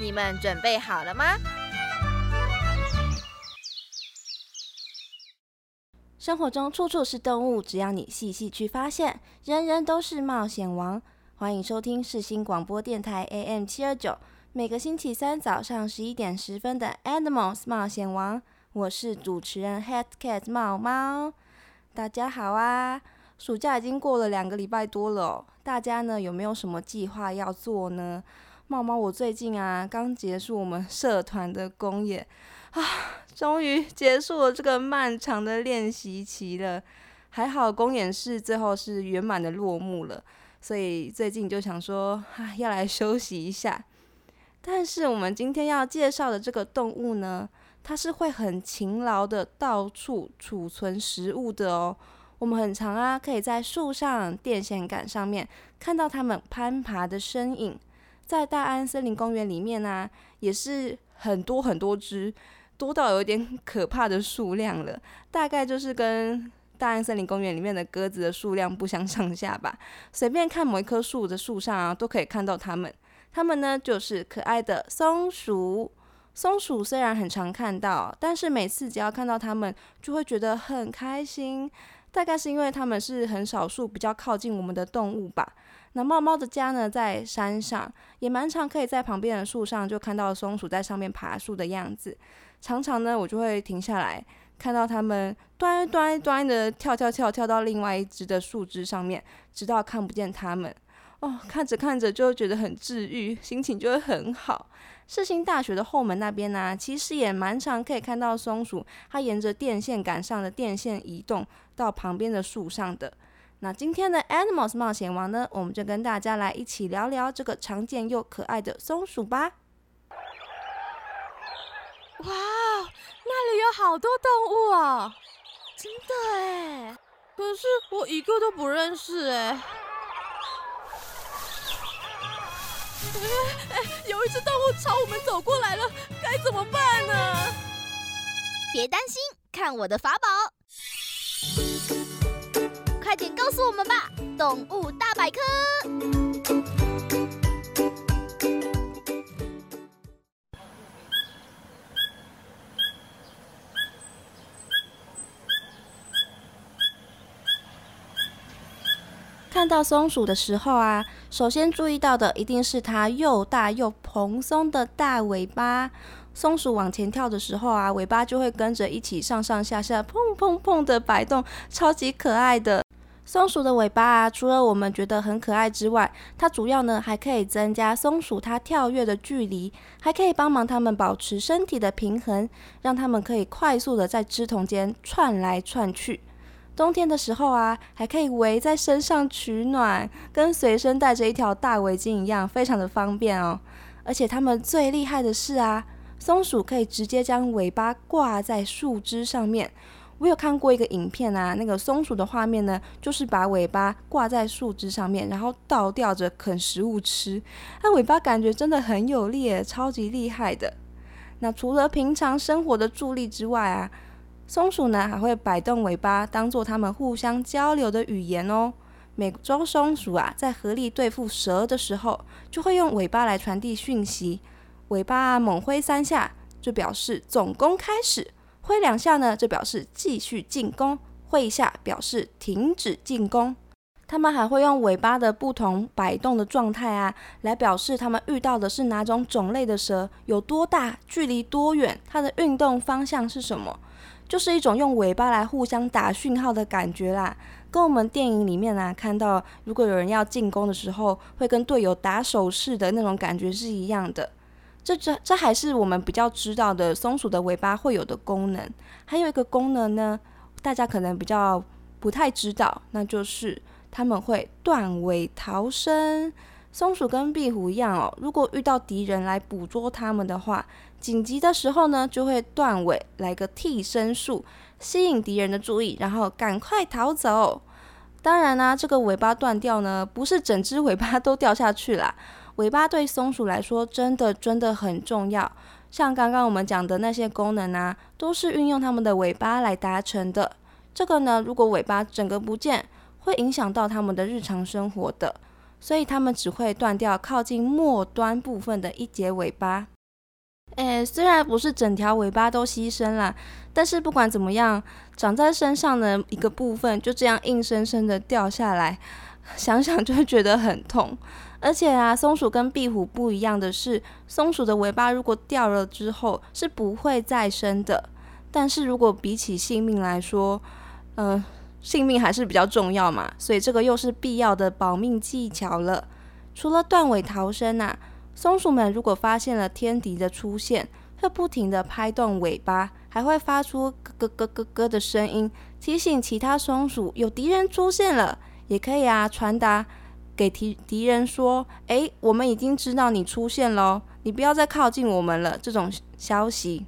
你们准备好了吗？生活中处处是动物，只要你细细去发现，人人都是冒险王。欢迎收听世新广播电台 AM 七二九，每个星期三早上十一点十分的 Animals 冒险王，我是主持人 Head Cat 猫猫。大家好啊！暑假已经过了两个礼拜多了，大家呢有没有什么计划要做呢？猫猫，我最近啊刚结束我们社团的公演啊，终于结束了这个漫长的练习期了。还好公演是最后是圆满的落幕了，所以最近就想说啊要来休息一下。但是我们今天要介绍的这个动物呢，它是会很勤劳的到处储存食物的哦。我们很常啊，可以在树上、电线杆上面看到它们攀爬的身影。在大安森林公园里面呢，也是很多很多只，多到有点 可怕的数量了。大概就是跟大安森林公园里面的鸽子的数量不相上下吧。随便看某一棵树的树上啊，都可以看到它们。它们呢，就是可爱的松鼠。松鼠虽然很常看到，但是每次只要看到它们，就会觉得很开心。大概是因为它们是很少数比较靠近我们的动物吧。那猫猫的家呢，在山上，也蛮常可以在旁边的树上就看到松鼠在上面爬树的样子。常常呢，我就会停下来，看到它们端端端的跳跳跳跳到另外一只的树枝上面，直到看不见它们。哦，看着看着就觉得很治愈，心情就会很好。世新大学的后门那边呢，其实也蛮常可以看到松鼠，它沿着电线杆上的电线移动到旁边的树上的。那今天的 Animals 冒险王呢，我们就跟大家来一起聊聊这个常见又可爱的松鼠吧。哇，那里有好多动物哦，真的哎，可是我一个都不认识哎。哎，有一只动物朝我们走过来了，该怎么办呢？别担心，看我的法宝！快点告诉我们吧，动物大百科。看到松鼠的时候啊，首先注意到的一定是它又大又蓬松的大尾巴。松鼠往前跳的时候啊，尾巴就会跟着一起上上下下、砰砰砰的摆动，超级可爱的。松鼠的尾巴啊，除了我们觉得很可爱之外，它主要呢还可以增加松鼠它跳跃的距离，还可以帮忙它们保持身体的平衡，让它们可以快速的在枝筒间窜来窜去。冬天的时候啊，还可以围在身上取暖，跟随身带着一条大围巾一样，非常的方便哦。而且它们最厉害的是啊，松鼠可以直接将尾巴挂在树枝上面。我有看过一个影片啊，那个松鼠的画面呢，就是把尾巴挂在树枝上面，然后倒吊着啃食物吃。它尾巴感觉真的很有力，超级厉害的。那除了平常生活的助力之外啊。松鼠呢还会摆动尾巴，当做它们互相交流的语言哦。美洲松鼠啊，在合力对付蛇的时候，就会用尾巴来传递讯息。尾巴啊猛挥三下，就表示总攻开始；挥两下呢，就表示继续进攻；挥一下，表示停止进攻。它们还会用尾巴的不同摆动的状态啊，来表示它们遇到的是哪种种类的蛇，有多大，距离多远，它的运动方向是什么。就是一种用尾巴来互相打讯号的感觉啦，跟我们电影里面啊看到，如果有人要进攻的时候，会跟队友打手势的那种感觉是一样的。这这这还是我们比较知道的松鼠的尾巴会有的功能。还有一个功能呢，大家可能比较不太知道，那就是他们会断尾逃生。松鼠跟壁虎一样哦，如果遇到敌人来捕捉它们的话，紧急的时候呢，就会断尾来个替身术，吸引敌人的注意，然后赶快逃走。当然啦，这个尾巴断掉呢，不是整只尾巴都掉下去啦。尾巴对松鼠来说真的真的很重要。像刚刚我们讲的那些功能啊，都是运用它们的尾巴来达成的。这个呢，如果尾巴整个不见，会影响到它们的日常生活的。所以它们只会断掉靠近末端部分的一节尾巴。诶，虽然不是整条尾巴都牺牲了，但是不管怎么样，长在身上的一个部分就这样硬生生的掉下来，想想就会觉得很痛。而且啊，松鼠跟壁虎不一样的是，松鼠的尾巴如果掉了之后是不会再生的。但是如果比起性命来说，嗯。性命还是比较重要嘛，所以这个又是必要的保命技巧了。除了断尾逃生啊，松鼠们如果发现了天敌的出现，会不停的拍动尾巴，还会发出咯咯咯咯咯的声音，提醒其他松鼠有敌人出现了。也可以啊，传达给敌敌人说：“诶，我们已经知道你出现喽，你不要再靠近我们了。”这种消息。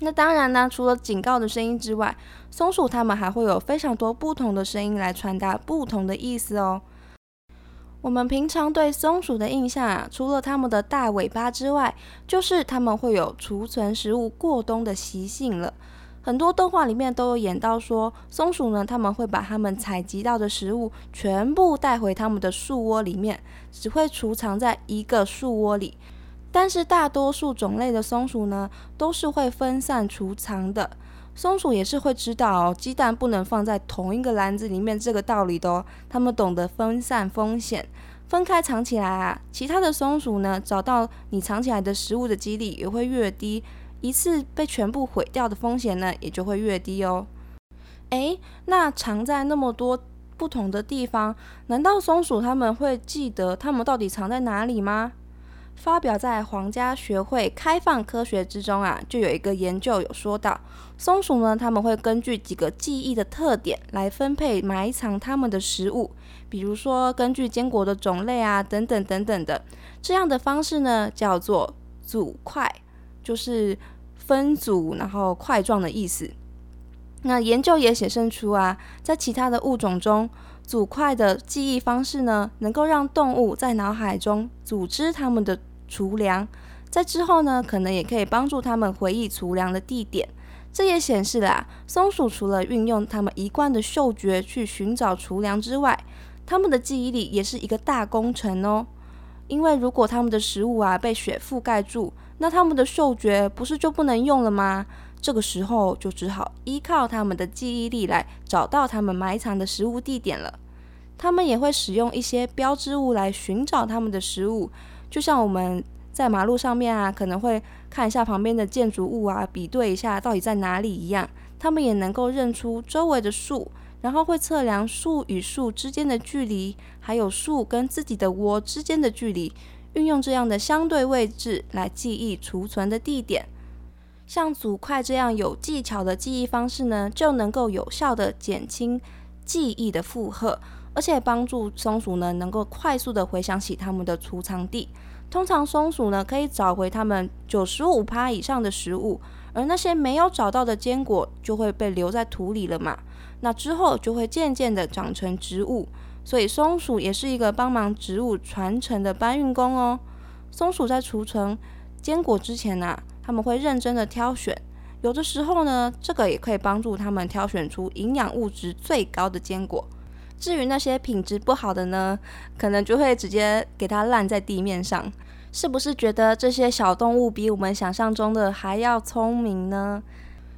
那当然呢，除了警告的声音之外，松鼠它们还会有非常多不同的声音来传达不同的意思哦。我们平常对松鼠的印象啊，除了它们的大尾巴之外，就是它们会有储存食物过冬的习性了。很多动画里面都有演到说，松鼠呢，他们会把它们采集到的食物全部带回它们的树窝里面，只会储藏在一个树窝里。但是大多数种类的松鼠呢，都是会分散储藏的。松鼠也是会知道，鸡蛋不能放在同一个篮子里面这个道理的哦。它们懂得分散风险，分开藏起来啊。其他的松鼠呢，找到你藏起来的食物的几率也会越低，一次被全部毁掉的风险呢，也就会越低哦。诶，那藏在那么多不同的地方，难道松鼠他们会记得它们到底藏在哪里吗？发表在皇家学会开放科学之中啊，就有一个研究有说到，松鼠呢，他们会根据几个记忆的特点来分配埋藏它们的食物，比如说根据坚果的种类啊，等等等等的，这样的方式呢叫做组块，就是分组然后块状的意思。那研究也显示出啊，在其他的物种中。组块的记忆方式呢，能够让动物在脑海中组织它们的储粮，在之后呢，可能也可以帮助它们回忆储粮的地点。这也显示了，松鼠除了运用它们一贯的嗅觉去寻找储粮之外，它们的记忆力也是一个大工程哦。因为如果它们的食物啊被雪覆盖住，那它们的嗅觉不是就不能用了吗？这个时候就只好依靠他们的记忆力来找到他们埋藏的食物地点了。他们也会使用一些标志物来寻找他们的食物，就像我们在马路上面啊，可能会看一下旁边的建筑物啊，比对一下到底在哪里一样。他们也能够认出周围的树，然后会测量树与树之间的距离，还有树跟自己的窝之间的距离，运用这样的相对位置来记忆储存的地点。像组块这样有技巧的记忆方式呢，就能够有效的减轻记忆的负荷，而且帮助松鼠呢能够快速的回想起它们的储藏地。通常松鼠呢可以找回它们九十五趴以上的食物，而那些没有找到的坚果就会被留在土里了嘛。那之后就会渐渐的长成植物，所以松鼠也是一个帮忙植物传承的搬运工哦。松鼠在储存坚果之前呢。他们会认真的挑选，有的时候呢，这个也可以帮助他们挑选出营养物质最高的坚果。至于那些品质不好的呢，可能就会直接给它烂在地面上。是不是觉得这些小动物比我们想象中的还要聪明呢？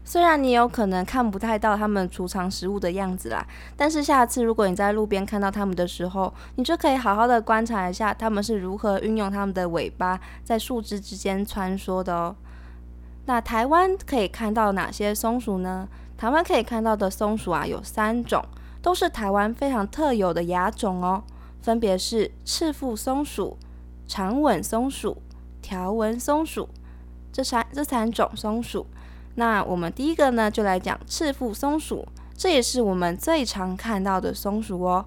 虽然你有可能看不太到它们储藏食物的样子啦，但是下次如果你在路边看到它们的时候，你就可以好好的观察一下它们是如何运用它们的尾巴在树枝之间穿梭的哦。那台湾可以看到哪些松鼠呢？台湾可以看到的松鼠啊，有三种，都是台湾非常特有的亚种哦，分别是赤腹松鼠、长吻松鼠、条纹松鼠这三这三种松鼠。那我们第一个呢，就来讲赤腹松鼠，这也是我们最常看到的松鼠哦。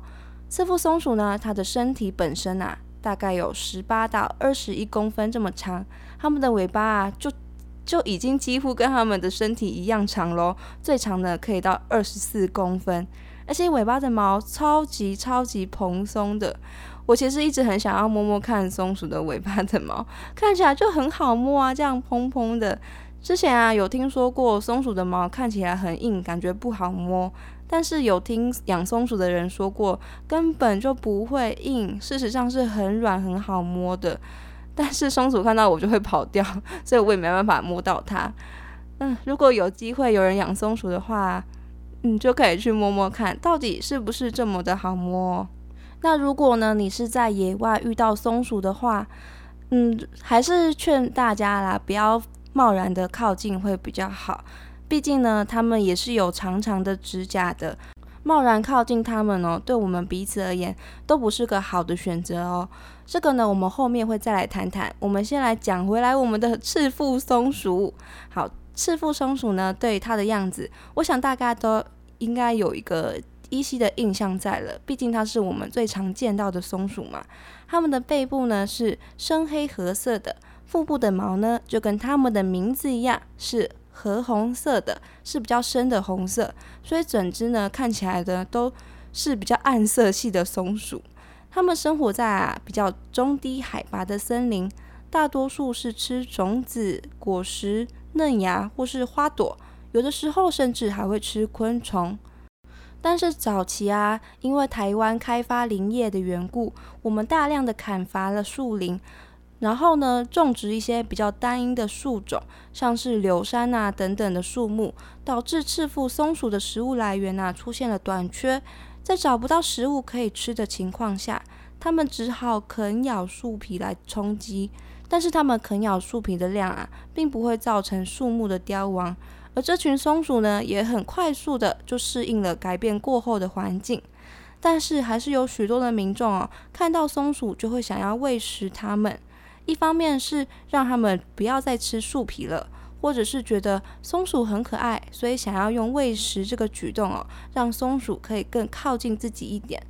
赤腹松鼠呢，它的身体本身啊，大概有十八到二十一公分这么长，它们的尾巴啊就就已经几乎跟它们的身体一样长喽，最长的可以到二十四公分，而且尾巴的毛超级超级蓬松的。我其实一直很想要摸摸看松鼠的尾巴的毛，看起来就很好摸啊，这样蓬蓬的。之前啊有听说过松鼠的毛看起来很硬，感觉不好摸。但是有听养松鼠的人说过，根本就不会硬，事实上是很软很好摸的。但是松鼠看到我就会跑掉，所以我也没办法摸到它。嗯，如果有机会有人养松鼠的话，你就可以去摸摸看，到底是不是这么的好摸。那如果呢，你是在野外遇到松鼠的话，嗯，还是劝大家啦，不要贸然的靠近会比较好。毕竟呢，它们也是有长长的指甲的，贸然靠近它们哦，对我们彼此而言都不是个好的选择哦。这个呢，我们后面会再来谈谈。我们先来讲回来我们的 赤腹松鼠。好，赤腹松鼠呢，对它的样子，我想大家都应该有一个依稀的印象在了。毕竟它是我们最常见到的松鼠嘛。它们的背部呢是深黑褐色的，腹部的毛呢就跟它们的名字一样是。褐红色的是比较深的红色，所以整只呢看起来的都是比较暗色系的松鼠。它们生活在啊比较中低海拔的森林，大多数是吃种子、果实、嫩芽或是花朵，有的时候甚至还会吃昆虫。但是早期啊，因为台湾开发林业的缘故，我们大量的砍伐了树林。然后呢，种植一些比较单一的树种，像是柳杉啊等等的树木，导致赤腹松鼠的食物来源啊出现了短缺。在找不到食物可以吃的情况下，它们只好啃咬树皮来充饥。但是它们啃咬树皮的量啊，并不会造成树木的凋亡。而这群松鼠呢，也很快速的就适应了改变过后的环境。但是还是有许多的民众哦，看到松鼠就会想要喂食它们。一方面是让他们不要再吃树皮了，或者是觉得松鼠很可爱，所以想要用喂食这个举动哦，让松鼠可以更靠近自己一点。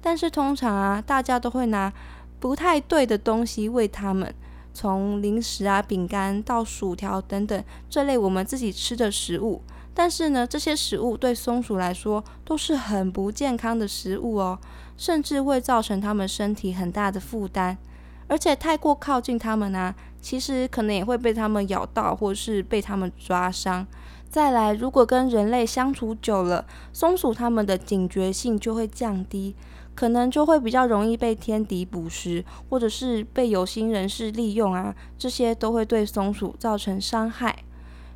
但是通常啊，大家都会拿不太对的东西喂它们，从零食啊、饼干到薯条等等这类我们自己吃的食物。但是呢，这些食物对松鼠来说都是很不健康的食物哦，甚至会造成它们身体很大的负担。而且太过靠近它们呢，其实可能也会被它们咬到，或是被它们抓伤。再来，如果跟人类相处久了，松鼠它们的警觉性就会降低，可能就会比较容易被天敌捕食，或者是被有心人士利用啊，这些都会对松鼠造成伤害。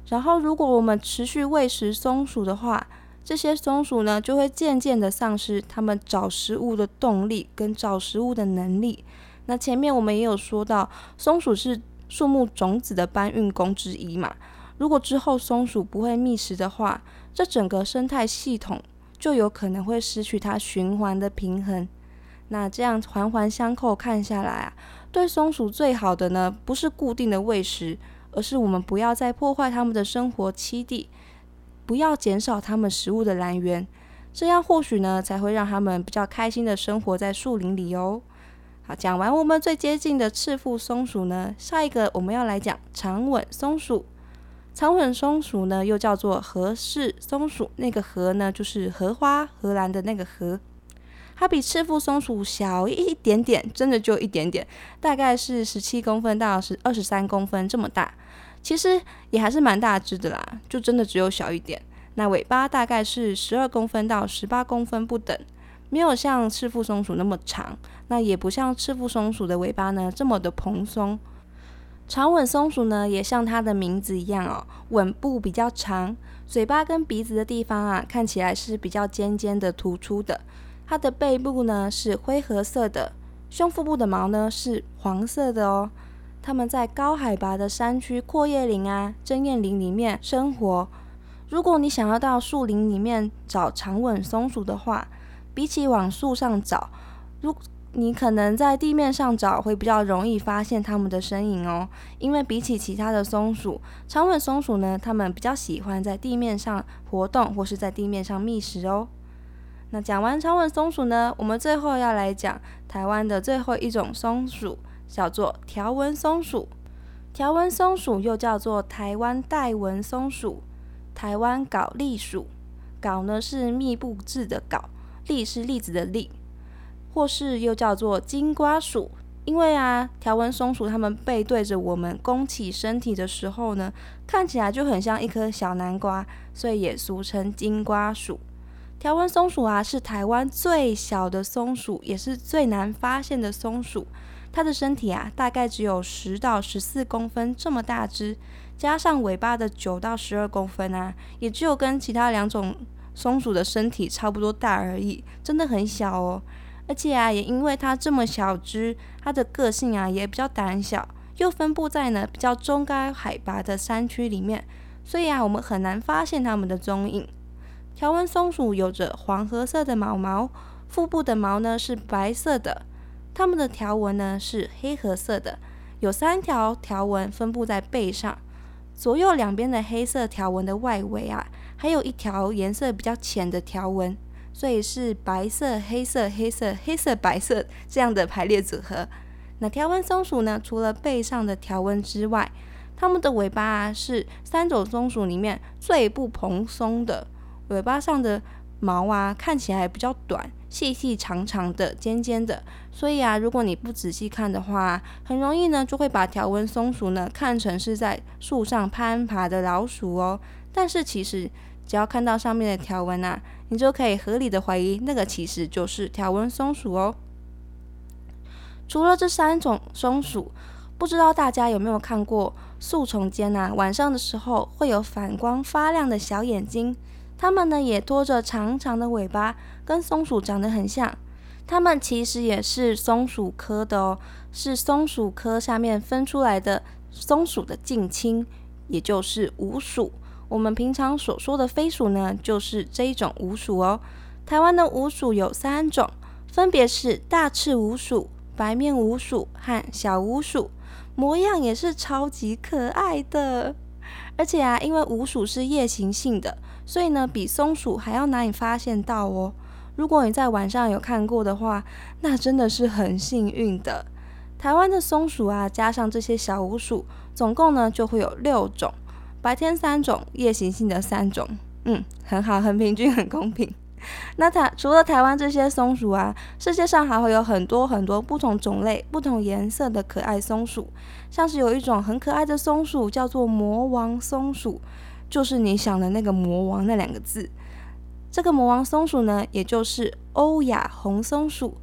然后，如果我们持续喂食松鼠的话，这些松鼠呢就会渐渐的丧失它们找食物的动力跟找食物的能力。那前面我们也有说到，松鼠是树木种子的搬运工之一嘛。如果之后松鼠不会觅食的话，这整个生态系统就有可能会失去它循环的平衡。那这样环环相扣看下来啊，对松鼠最好的呢，不是固定的喂食，而是我们不要再破坏它们的生活栖地，不要减少它们食物的来源，这样或许呢，才会让它们比较开心的生活在树林里哦。讲完我们最接近的赤腹松鼠呢，下一个我们要来讲长吻松鼠。长吻松鼠呢，又叫做荷氏松鼠，那个荷呢就是荷花荷兰的那个荷。它比赤腹松鼠小一点点，真的就一点点，大概是十七公分到十二十三公分这么大。其实也还是蛮大只的啦，就真的只有小一点。那尾巴大概是十二公分到十八公分不等。没有像赤腹松鼠那么长，那也不像赤腹松鼠的尾巴呢这么的蓬松。长吻松鼠呢，也像它的名字一样哦，吻部比较长，嘴巴跟鼻子的地方啊，看起来是比较尖尖的、突出的。它的背部呢是灰褐色的，胸腹部的毛呢是黄色的哦。它们在高海拔的山区阔叶林啊、针叶林里面生活。如果你想要到树林里面找长吻松鼠的话，比起往树上找，如你可能在地面上找会比较容易发现它们的身影哦。因为比起其他的松鼠，长吻松鼠呢，它们比较喜欢在地面上活动或是在地面上觅食哦。那讲完长吻松鼠呢，我们最后要来讲台湾的最后一种松鼠，叫做条纹松鼠。条纹松鼠又叫做台湾带纹松鼠、台湾睾栗鼠。睾呢是密布制的睾，栗是栗子的栗，或是又叫做金瓜鼠。因为啊，条纹松鼠它们背对着我们弓起身体的时候呢，看起来就很像一颗小南瓜，所以也俗称金瓜鼠。条纹松鼠啊，是台湾最小的松鼠，也是最难发现的松鼠。它的身体啊，大概只有十到十四公分这么大只，加上尾巴的九到十二公分啊，也只有跟其他两种松鼠的身体差不多大而已，真的很小哦。而且啊，也因为它这么小只，它的个性啊也比较胆小，又分布在呢比较中高海拔的山区里面，所以啊，我们很难发现它们的踪影。条纹松鼠有着黄褐色的毛毛，腹部的毛呢是白色的，它们的条纹呢是黑褐色的，有三条条纹分布在背上，左右两边的黑色条纹的外围啊，还有一条颜色比较浅的条纹。所以是白色、黑色、黑色、黑色、白色这样的排列组合。那条纹松鼠呢？除了背上的条纹之外，它们的尾巴啊是三种松鼠里面最不蓬松的。尾巴上的毛啊看起来比较短，细细长长的、尖尖的。所以啊，如果你不仔细看的话，很容易呢就会把条纹松鼠呢看成是在树上攀爬的老鼠哦。但是其实只要看到上面的条纹啊。你就可以合理的怀疑，那个其实就是条纹松鼠哦。除了这三种松鼠，不知道大家有没有看过树丛间啊，晚上的时候会有反光发亮的小眼睛。它们呢也拖着长长的尾巴，跟松鼠长得很像。它们其实也是松鼠科的哦，是松鼠科下面分出来的松鼠的近亲，也就是鼯鼠。我们平常所说的飞鼠呢，就是这一种鼯鼠哦。台湾的鼯鼠有三种，分别是大翅鼯鼠、白面鼯鼠和小鼯鼠，模样也是超级可爱的。而且啊，因为鼯鼠是夜行性的，所以呢，比松鼠还要难以发现到哦。如果你在晚上有看过的话，那真的是很幸运的。台湾的松鼠啊，加上这些小鼯鼠，总共呢就会有六种。白天三种，夜行性的三种，嗯，很好，很平均，很公平。那台除了台湾这些松鼠啊，世界上还会有很多很多不同种类、不同颜色的可爱松鼠。像是有一种很可爱的松鼠，叫做魔王松鼠，就是你想的那个魔王那两个字。这个魔王松鼠呢，也就是欧亚红松鼠。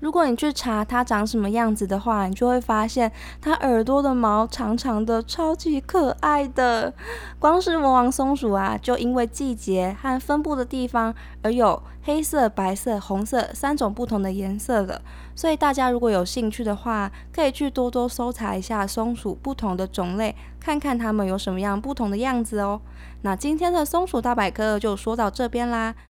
如果你去查它长什么样子的话，你就会发现它耳朵的毛长长的，超级可爱的。光是魔王松鼠啊，就因为季节和分布的地方而有黑色、白色、红色三种不同的颜色了。所以大家如果有兴趣的话，可以去多多搜查一下松鼠不同的种类，看看它们有什么样不同的样子哦。那今天的松鼠大百科就说到这边啦。